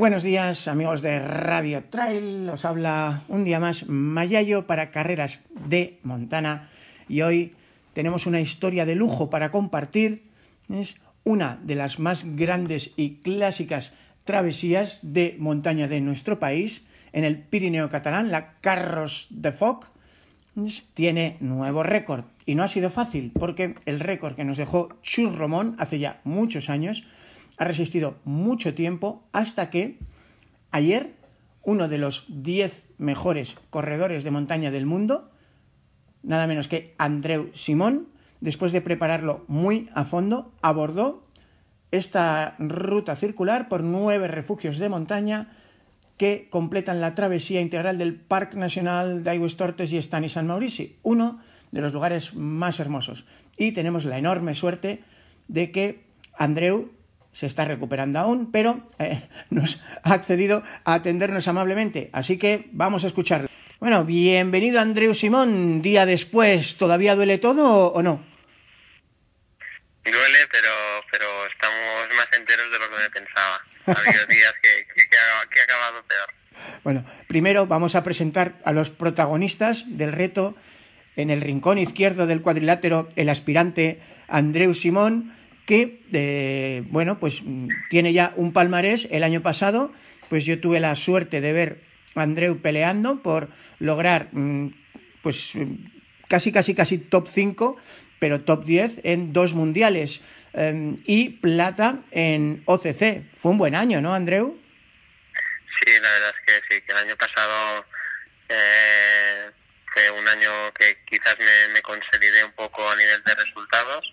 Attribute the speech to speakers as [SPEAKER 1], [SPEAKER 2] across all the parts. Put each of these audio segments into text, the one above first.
[SPEAKER 1] Buenos días amigos de Radio Trail, os habla un día más Mayayo para Carreras de Montana y hoy tenemos una historia de lujo para compartir. Es una de las más grandes y clásicas travesías de montaña de nuestro país en el Pirineo catalán, la Carros de Foc. Tiene nuevo récord y no ha sido fácil porque el récord que nos dejó Chus Romón hace ya muchos años ha resistido mucho tiempo hasta que ayer uno de los 10 mejores corredores de montaña del mundo, nada menos que Andreu Simón, después de prepararlo muy a fondo, abordó esta ruta circular por nueve refugios de montaña que completan la travesía integral del Parque Nacional de Aigües Tortes y Estany San Maurici, uno de los lugares más hermosos. Y tenemos la enorme suerte de que Andreu se está recuperando aún, pero eh, nos ha accedido a atendernos amablemente. Así que vamos a escucharlo. Bueno, bienvenido Andreu Simón, día después. ¿Todavía duele todo o no?
[SPEAKER 2] Duele, pero, pero estamos más enteros de lo que me pensaba. Ha habido días que, que, ha acabado peor.
[SPEAKER 1] Bueno, primero vamos a presentar a los protagonistas del reto. En el rincón izquierdo del cuadrilátero, el aspirante Andreu Simón que, eh, bueno, pues tiene ya un palmarés. El año pasado, pues yo tuve la suerte de ver a Andreu peleando por lograr, mm, pues casi, casi, casi top 5, pero top 10 en dos mundiales em, y plata en OCC. Fue un buen año, ¿no, Andreu?
[SPEAKER 2] Sí, la verdad es que sí, que el año pasado eh, fue un año que quizás me, me consolidé un poco a nivel de resultados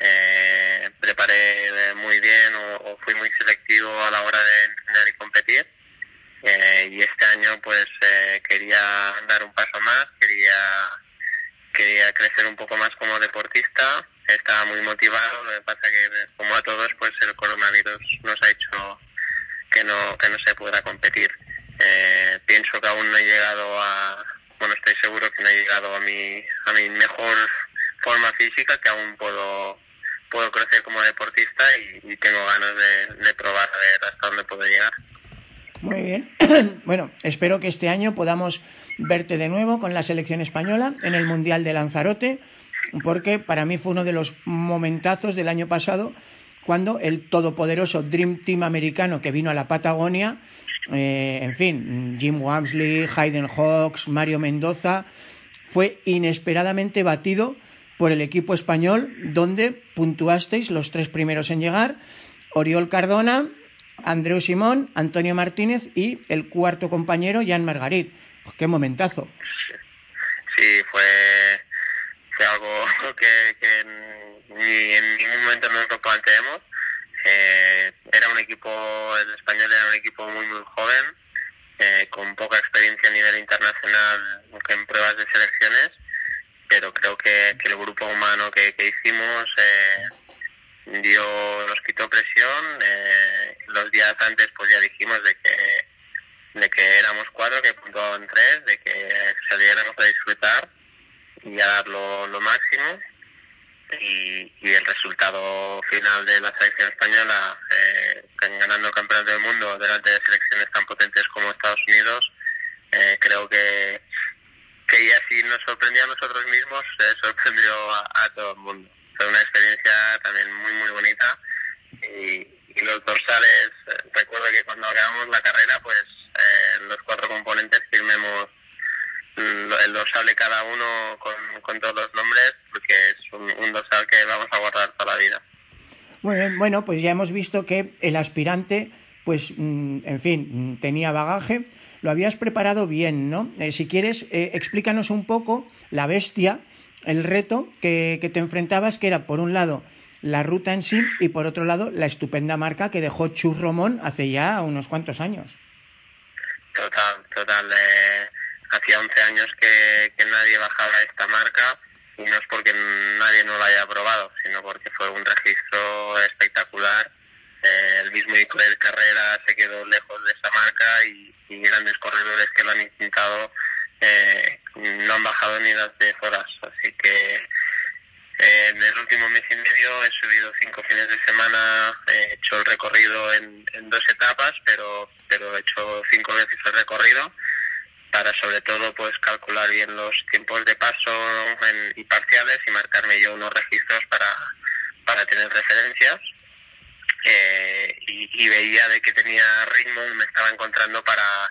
[SPEAKER 2] eh, preparé muy bien o, fui muy selectivo a la hora de entrenar y competir. Eh, y este año pues eh, quería dar un paso más, quería, quería crecer un poco más como deportista, estaba muy motivado, lo que pasa que como a todos pues el coronavirus nos ha hecho que no, que no se pueda competir. Eh, pienso que aún no he llegado a, bueno estoy seguro que no he llegado a mi, a mi mejor forma física, que aún puedo puedo crecer como deportista y, tengo ganas de, probar a ver hasta dónde puedo llegar.
[SPEAKER 1] Muy bien. bueno, espero que este año podamos verte de nuevo con la selección española en el Mundial de Lanzarote, porque para mí fue uno de los momentazos del año pasado cuando el todopoderoso Dream Team americano que vino a la Patagonia, eh, en fin, Jim Wamsley, Hayden Hawks, Mario Mendoza, fue inesperadamente batido por el equipo español, donde puntuasteis los tres primeros en llegar, Oriol Cardona, Andreu Simón, Antonio Martínez y el cuarto compañero, Jan Margarit. ¡Qué momentazo!
[SPEAKER 2] Sí, fue, algo que, en ningún momento nos lo planteemos. Eh, era un equipo, el español era un equipo muy, muy joven, eh, con poca experiencia a nivel internacional en pruebas de selecciones pero creo que, el grupo humano que, hicimos eh, dio, nos quitó presión. Eh, los días antes pues ya dijimos de que, de que éramos cuatro, que puntuaban tres, de que saliéramos a disfrutar y a dar lo, máximo. Y, el resultado final de la selección española, eh, ganando campeonato del mundo delante de selecciones tan potentes como Estados Unidos, eh, creo que que ya nos sorprendió a nosotros mismos, sorprendió a, todo el mundo. Fue una experiencia también muy, muy bonita. Y, los dorsales, recuerdo que cuando acabamos la carrera, pues eh, los cuatro componentes firmemos mm, el dorsal de cada uno con, todos los nombres, porque es un, dorsal que vamos a guardar toda la vida.
[SPEAKER 1] Bien, bueno, pues ya hemos visto que el aspirante, pues, mm, en fin, mm, tenía bagaje lo habías preparado bien, ¿no? Eh, si quieres, eh, explícanos un poco la bestia, el reto que, te enfrentabas, que era por un lado la ruta en sí y por otro lado la estupenda marca que dejó Chus Romón hace ya unos cuantos años.
[SPEAKER 2] Total, total. Eh, hacía 11 años que, nadie bajaba esta marca y no es porque nadie no la haya probado, sino porque fue un registro espectacular. el mismo Icoel Carrera se quedó lejos de esa marca y, y grandes corredores que lo han intentado eh, no han bajado ni las 10 horas. Así que eh, en el último mes y medio he subido cinco fines de semana, he hecho el recorrido en, dos etapas, pero, pero he hecho cinco veces el recorrido para sobre todo pues calcular bien los tiempos de paso y parciales y marcarme yo unos registros para, para tener referencias eh, y, veía de que tenía ritmo me estaba encontrando para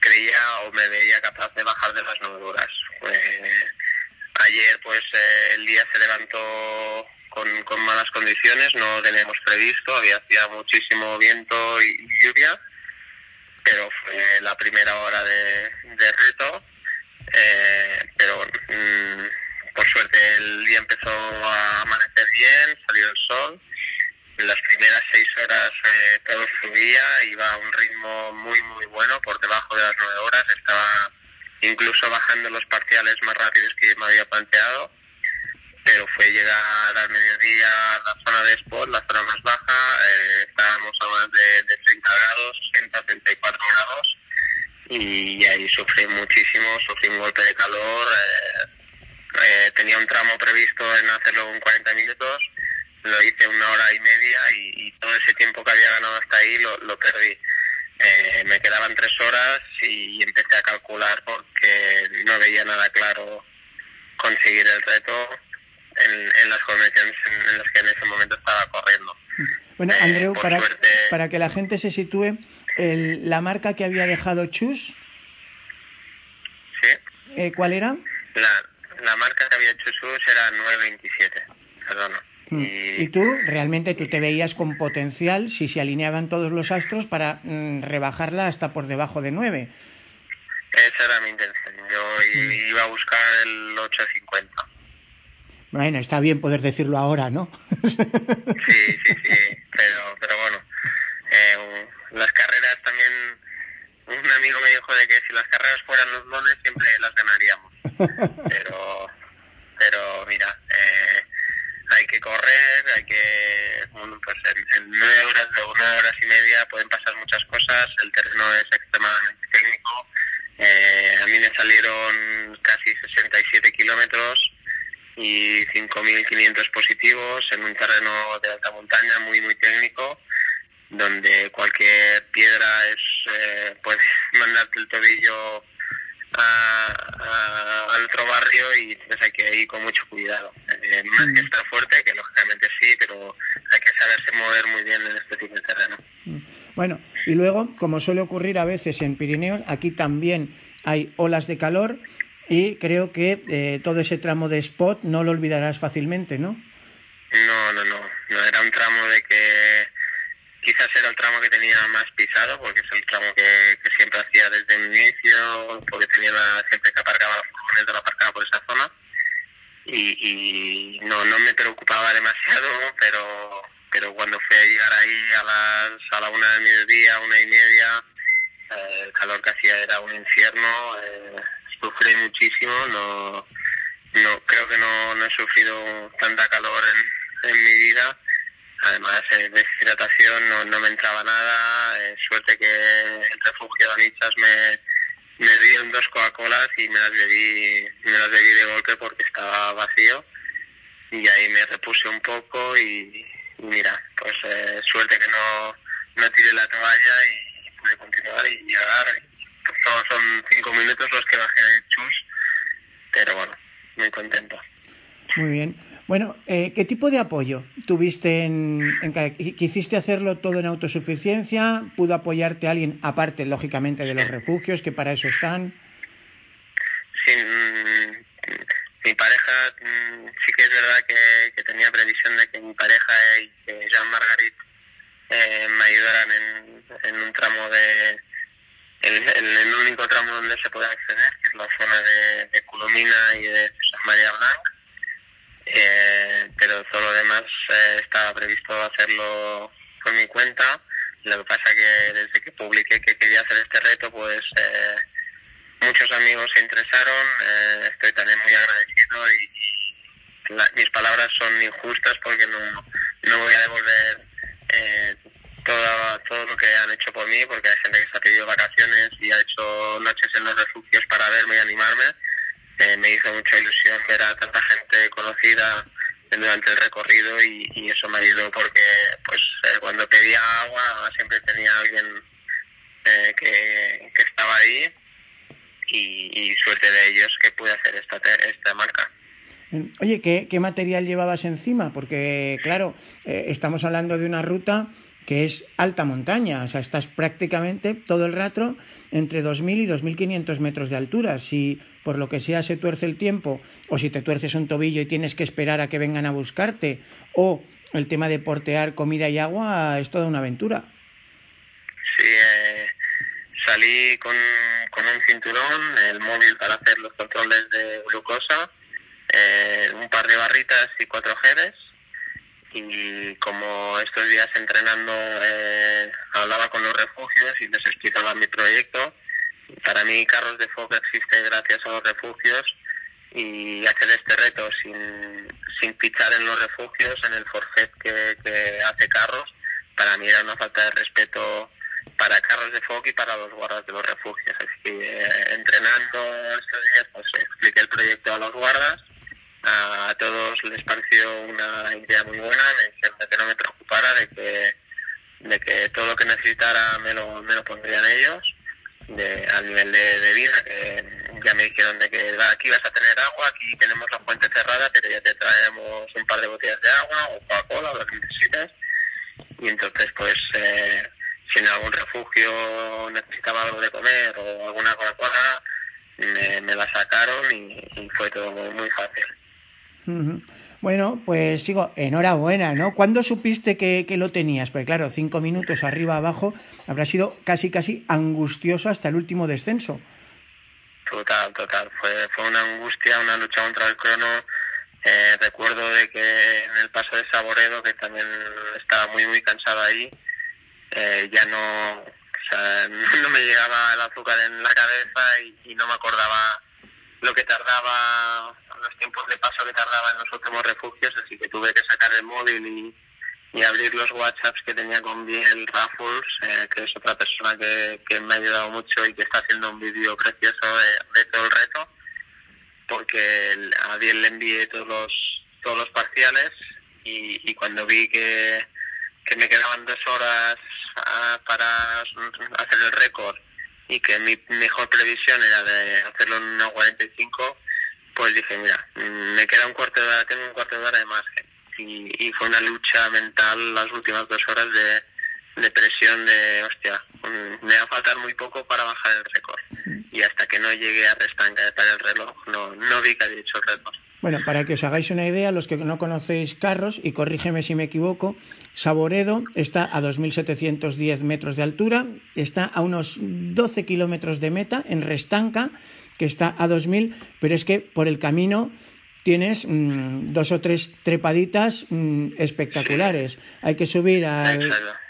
[SPEAKER 2] creía o me veía capaz de bajar de las nueve horas ayer pues eh, el día se levantó con, con malas condiciones no teníamos previsto había hacía muchísimo viento y lluvia pero fue la primera hora de, reto. Eh, pero mm, por suerte el día empezó a amanecer bien, salió el sol. Las primeras seis horas eh, todo subía, iba a un ritmo muy, muy bueno, por debajo de las nueve horas. Estaba incluso bajando los parciales más rápidos que yo me había planteado pero fue llegar al mediodía a la zona de spot, la zona más baja, eh, estábamos a más de, 30 grados, 30, 34 grados, y ahí sufrí muchísimo, sufrí un golpe de calor, eh, eh, tenía un tramo previsto en hacerlo en 40 minutos, lo hice una hora y media y, todo ese tiempo que había ganado hasta ahí lo, lo perdí. me quedaban tres horas y empecé a calcular porque no veía nada claro conseguir el reto en, las condiciones en, las que en ese momento estaba corriendo.
[SPEAKER 1] Bueno, eh, Andreu, para, para que la gente se sitúe, el, la marca que había dejado Chus,
[SPEAKER 2] ¿Sí?
[SPEAKER 1] Eh, ¿cuál era?
[SPEAKER 2] La, la marca que había hecho Chus era 927, perdona.
[SPEAKER 1] Mm. Y... tú, realmente, tú te veías con potencial si se alineaban todos los astros para mm, rebajarla hasta por debajo de 9.
[SPEAKER 2] Esa era mi intención. Yo mm. iba a buscar el 850.
[SPEAKER 1] Bueno, está bien poder decirlo ahora, ¿no?
[SPEAKER 2] sí, sí, sí, pero, pero bueno, eh, las carreras también, un amigo me dijo de que si las carreras fueran los dones siempre las ganaríamos, pero, pero mira, correr, hay que, bueno, pues en, nueve horas o nueve horas y media pueden pasar muchas cosas, el terreno es extremadamente técnico, eh, a mí me salieron casi 67 kilómetros, y 5.500 positivos en un terreno de alta montaña muy, muy técnico, donde cualquier piedra es eh, puede mandarte el tobillo al otro barrio y tienes hay que ir con mucho cuidado. Eh, más que estar fuerte, que lógicamente sí, pero hay que saberse en este tipo de terreno.
[SPEAKER 1] Mm. Bueno, y luego, como suele ocurrir a veces en Pirineos, aquí también hay olas de calor y creo que eh, todo ese tramo de spot no lo olvidarás fácilmente, ¿no?
[SPEAKER 2] No, no, no, no era un tramo de que quizás era el tramo que tenía más pisado porque es el tramo que, siempre hacía desde el inicio, porque tenía siempre que aparcaba la la aparcaba por esa zona y, no, no me preocupaba demasiado, pero pero cuando fui a llegar ahí a las a la una del mediodía, una y media, eh, el calor que hacía era un infierno. Eh, sufrí muchísimo, no, no creo que no, no he sufrido tanta calor en, en mi vida. Además, eh, deshidratación no, no me entraba nada. Eh, suerte que el refugio de Anichas me, me dieron dos Coca-Colas y me las bebí, me las bebí de golpe porque estaba vacío. Y ahí me repuse un poco y, mira, pues eh, suerte que no, no tiré la toalla y pude continuar y llegar solo son cinco minutos los que bajé de chus, pero bueno, muy contento.
[SPEAKER 1] Muy bien. Bueno, eh, ¿qué tipo de apoyo tuviste en, en, ¿Quisiste hacerlo todo en autosuficiencia? ¿Pudo apoyarte alguien, aparte, lógicamente, de los refugios, que para eso están?
[SPEAKER 2] Sí, mm, mi pareja, mm, sí que es verdad que, que, tenía previsión de que mi pareja y Jean Margarit eh, me ayudaran en, en un tramo de, el, el, único tramo donde se puede acceder, que es la zona de, de Culomina y de San María Blanc, eh, pero todo lo demás eh, estaba previsto hacerlo por mi cuenta. Lo que pasa que desde que publiqué que quería hacer este reto, pues eh, muchos amigos se interesaron, eh, estoy también muy agradecido y, mis palabras son injustas porque no, no voy a devolver eh, todo, todo lo que han hecho por mí, porque hay gente que se ha pedido vacaciones y ha hecho noches en los refugios para verme y animarme. Eh, me hizo mucha ilusión ver a tanta gente conocida durante el recorrido y, eso me ayudó porque pues eh, cuando pedía agua siempre tenía alguien eh, que, que, estaba ahí y, suerte de ellos que pude hacer esta, esta marca.
[SPEAKER 1] Oye, ¿qué, ¿qué, material llevabas encima? Porque, claro, eh, estamos hablando de una ruta que es alta montaña, o sea, estás prácticamente todo el rato entre 2.000 y 2.500 metros de altura. Si por lo que sea se tuerce el tiempo, o si te tuerces un tobillo y tienes que esperar a que vengan a buscarte, o el tema de portear comida y agua, es toda una aventura.
[SPEAKER 2] Sí, salí con, con, un cinturón, el móvil para hacer los controles de glucosa, eh, un par de barritas y cuatro geles y como estos días entrenando eh, hablaba con los refugios y les explicaba mi proyecto. Para mí Carros de Foc existe gracias a los refugios y hacer este reto sin, sin fichar en los refugios, en el forfait que, que hace Carros, para mí era una falta de respeto para Carros de Foc y para los guardas de los refugios. Así que eh, entrenando estos días pues expliqué el proyecto a los guardas a, todos les pareció una idea muy buena, me dijeron que no me preocupara, de que, de que todo lo que necesitara me lo, me lo pondrían ellos, de, al nivel de, vida, que ya me dijeron de que aquí vas a tener agua, aquí tenemos la fuente cerrada, pero ya te traemos un par de botellas de agua o Coca-Cola o lo que necesites. Y entonces, pues, eh, si en algún refugio necesitaba algo de comer o alguna Coca-Cola, me, me, la sacaron y, y fue todo muy, fácil.
[SPEAKER 1] Bueno, pues sigo, enhorabuena, ¿no? ¿Cuándo supiste que, que, lo tenías? Porque claro, cinco minutos arriba abajo habrá sido casi casi angustioso hasta el último descenso.
[SPEAKER 2] Total, total. Fue, fue una angustia, una lucha contra el crono. Eh, recuerdo de que en el paso de Saboredo, que también estaba muy, muy cansado ahí, eh, ya no, no me llegaba el azúcar en la cabeza y, y no me acordaba lo que tardaba, los tiempos de paso que tardaba en los últimos refugios, así que tuve que sacar el móvil y, abrir los WhatsApps que tenía con Biel Raffles, eh, que es otra persona que, que, me ha ayudado mucho y que está haciendo un vídeo precioso de, todo el reto, porque a Biel le envié todos los, todos los parciales y, cuando vi que, que me quedaban dos horas ah, para hacer el récord y que mi mejor previsión era de hacerlo en una 45, pues dije, mira, me queda un cuarto de hora, tengo un cuarto de hora de margen. Y, y fue una lucha mental las últimas dos horas de, de presión de, hostia, me va a faltar muy poco para bajar el récord. Y hasta que no llegué a restanca de el reloj, no, no vi que había hecho el récord.
[SPEAKER 1] Bueno, para que os hagáis una idea, los que no conocéis carros, y corrígeme si me equivoco, Saboredo está a 2.710 metros de altura, está a unos 12 kilómetros de meta en Restanca, que está a 2.000, pero es que por el camino tienes mm, dos o tres trepaditas mm, espectaculares. Hay que subir al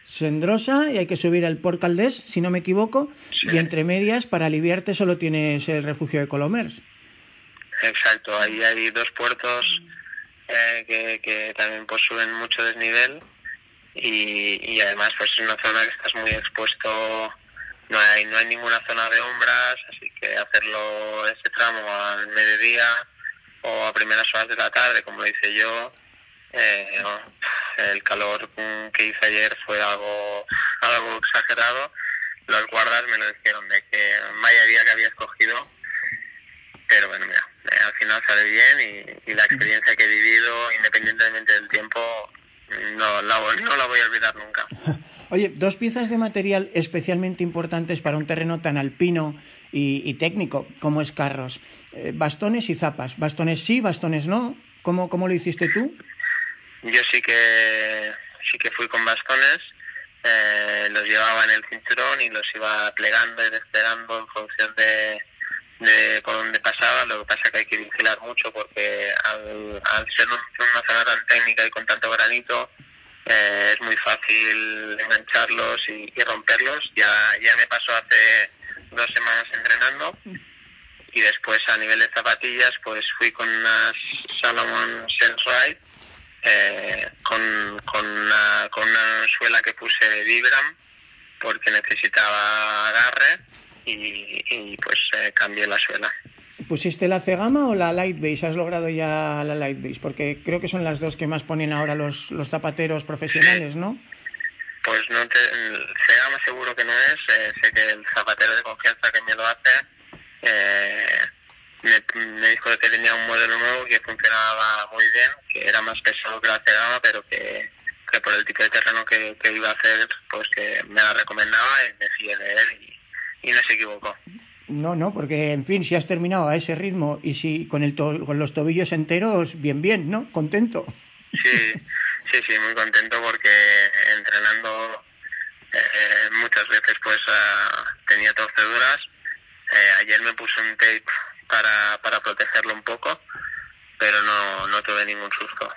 [SPEAKER 1] Sendrosa y hay que subir al Port Caldés, si no me equivoco, y entre medias, para aliviarte, solo tienes el refugio de Colomers.
[SPEAKER 2] Exacto, ahí hay dos puertos eh, que, que, también pues suben mucho desnivel y, y además pues es una zona que estás muy expuesto, no hay, no hay ninguna zona de umbras, así que hacerlo ese tramo al mediodía o a primeras horas de la tarde, como lo hice yo, eh, el calor que hice ayer fue algo, algo exagerado. Los guardas me lo dijeron de que vaya día que había escogido, pero bueno, mira, al final sale bien y, la experiencia que he vivido, independientemente del tiempo, no la, no la voy a olvidar nunca.
[SPEAKER 1] Oye, dos piezas de material especialmente importantes para un terreno tan alpino y, técnico como es Carros. Eh, bastones y zapas. Bastones sí, bastones no. ¿Cómo, ¿Cómo lo hiciste tú?
[SPEAKER 2] Yo sí que sí que fui con bastones. Eh, los llevaba en el cinturón y los iba plegando y desplegando en función de, de por donde pasaba, lo que pasa que hay que vigilar mucho porque al, ser una zona tan técnica y con tanto granito, eh, es muy fácil engancharlos y, romperlos. Ya, ya me pasó hace dos semanas entrenando y después a nivel de zapatillas pues fui con unas Salomon Sense eh, con, con, una, con una suela que puse Vibram porque necesitaba agarre y, pues eh, cambié la suela.
[SPEAKER 1] ¿Pusiste la C-Gama o la Light Base? ¿Has logrado ya la Light Base? Porque creo que son las dos que más ponen ahora los, los zapateros profesionales, ¿no?
[SPEAKER 2] Pues no te, nada más seguro que no es. Eh, sé que el zapatero de confianza que me lo hace eh, me, dijo que tenía un modelo nuevo que funcionaba muy bien, que era más pesado que la cegada, pero que, por el tipo de terreno que, iba a hacer, pues que me la recomendaba y me fié de él y, no se equivocó.
[SPEAKER 1] No, no, porque en fin, si has terminado a ese ritmo y si con, el con los tobillos enteros, bien, bien, ¿no? Contento.
[SPEAKER 2] Sí, sí, sí, muy contento porque entrenando eh, muchas veces pues uh, tenía torceduras. Eh, ayer me puse un tape para, para protegerlo un poco, pero no, no tuve ningún susto.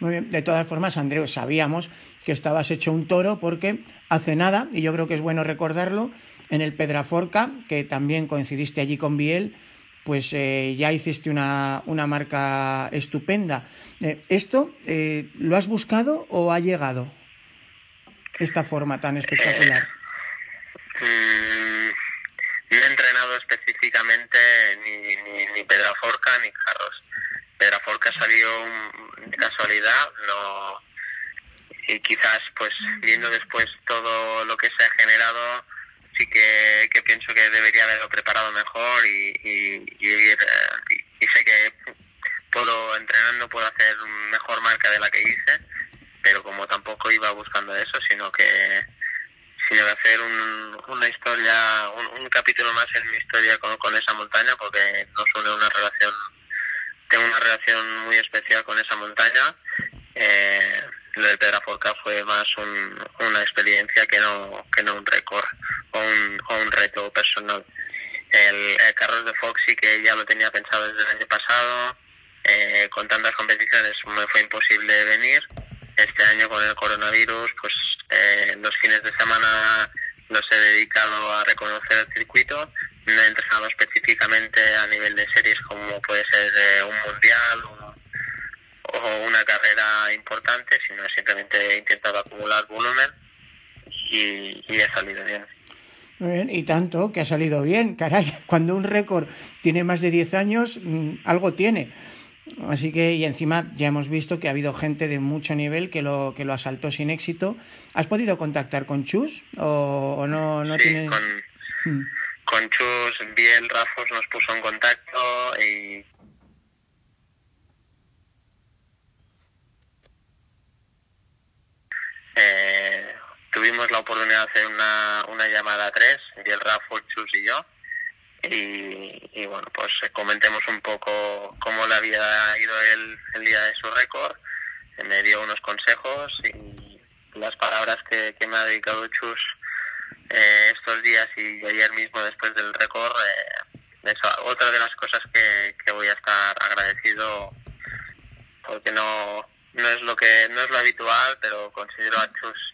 [SPEAKER 1] Muy bien, de todas formas, Andreu, sabíamos que estabas hecho un toro porque hace nada, y yo creo que es bueno recordarlo, en el Pedraforca, que también coincidiste allí con Biel, pues eh, ya hiciste una, una marca estupenda. Eh, ¿Esto eh, lo has buscado o ha llegado? Esta forma tan espectacular.
[SPEAKER 2] Mm, no he entrenado específicamente ni, ni, Pedraforca ni Carros. Pedraforca salió de casualidad, no y quizás pues viendo después todo lo que se ha generado sí que, pienso que debería haberlo preparado mejor y, y, y, sé que puedo entrenando puedo hacer mejor marca de la que hice pero como tampoco iba buscando eso sino que sino hacer un, una historia un, capítulo más en mi historia con, con esa montaña porque nos une una relación tengo una relación muy especial con esa montaña eh, lo de Pedraforca fue más una experiencia que no, que no un récord o un, o un reto personal. El, Carros de Foxy, que ya lo tenía pensado desde el año pasado, eh, con tantas competiciones me fue imposible venir. Este año con el coronavirus, pues eh, los fines de semana los he dedicado a reconocer el circuito. No he entrenado específicamente a nivel de series como puede ser eh, un mundial, o una carrera importante, sino simplemente he intentado acumular volumen y, y he salido bien.
[SPEAKER 1] Muy bien, y tanto que ha salido bien, caray, cuando un récord tiene más de 10 años, mm, algo tiene. Así que, y encima ya hemos visto que ha habido gente de mucho nivel que lo, que lo asaltó sin éxito. ¿Has podido contactar con Chus o, no, no
[SPEAKER 2] sí, tienes...? Con, mm. con Chus, Biel Rafos nos puso en contacto y Eh, tuvimos la oportunidad de hacer una, una llamada a tres, el Rafa, Chus y yo, y, bueno, pues eh, comentemos un poco cómo le había ido él el día de su récord, me dio unos consejos y las palabras que, me ha dedicado Chus eh, estos días y ayer mismo después del récord, eh, otra de las cosas que, que voy a estar agradecido porque no no es lo que no es lo habitual, pero considero a Chus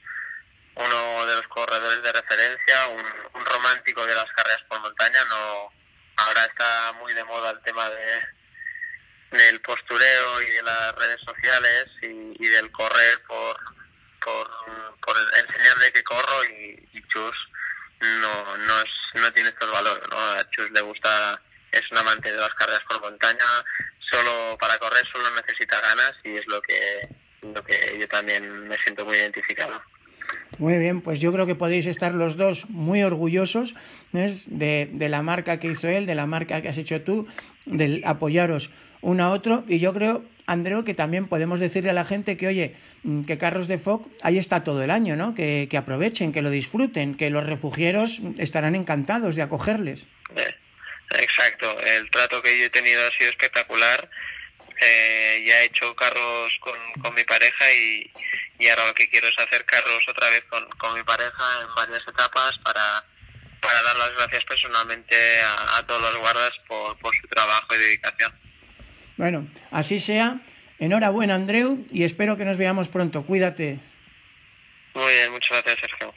[SPEAKER 2] uno de los corredores de referencia, un, romántico de las carreras por montaña. No, ahora está muy de moda el tema de del postureo y de las redes sociales y, del correr por, por, por enseñarle que corro y, Chus no, no, es, no tiene estos valores. ¿no? A Chus le gusta, es un amante de las carreras por montaña, solo para correr solo necesita ganas y es lo que, lo que yo también me siento muy identificado.
[SPEAKER 1] Muy bien, pues yo creo que podéis estar los dos muy orgullosos de, de, la marca que hizo él, de la marca que has hecho tú, de apoyaros uno a otro. Y yo creo, Andreu, que también podemos decirle a la gente que, oye, mm, que Carros de Foc ahí está todo el año, ¿no? Que, que aprovechen, que lo disfruten, que los refugieros estarán encantados de acogerles.
[SPEAKER 2] Eh, Exacto, el trato que yo he tenido ha sido espectacular. Eh, ya he hecho carros con, con mi pareja y, y, ahora lo que quiero es hacer carros otra vez con, con mi pareja en varias etapas para, para dar las gracias personalmente a, todos los guardas por, por su trabajo y dedicación.
[SPEAKER 1] Bueno, así sea. Enhorabuena, Andreu, y espero que nos veamos pronto. Cuídate.
[SPEAKER 2] Muy bien, muchas gracias, Sergio.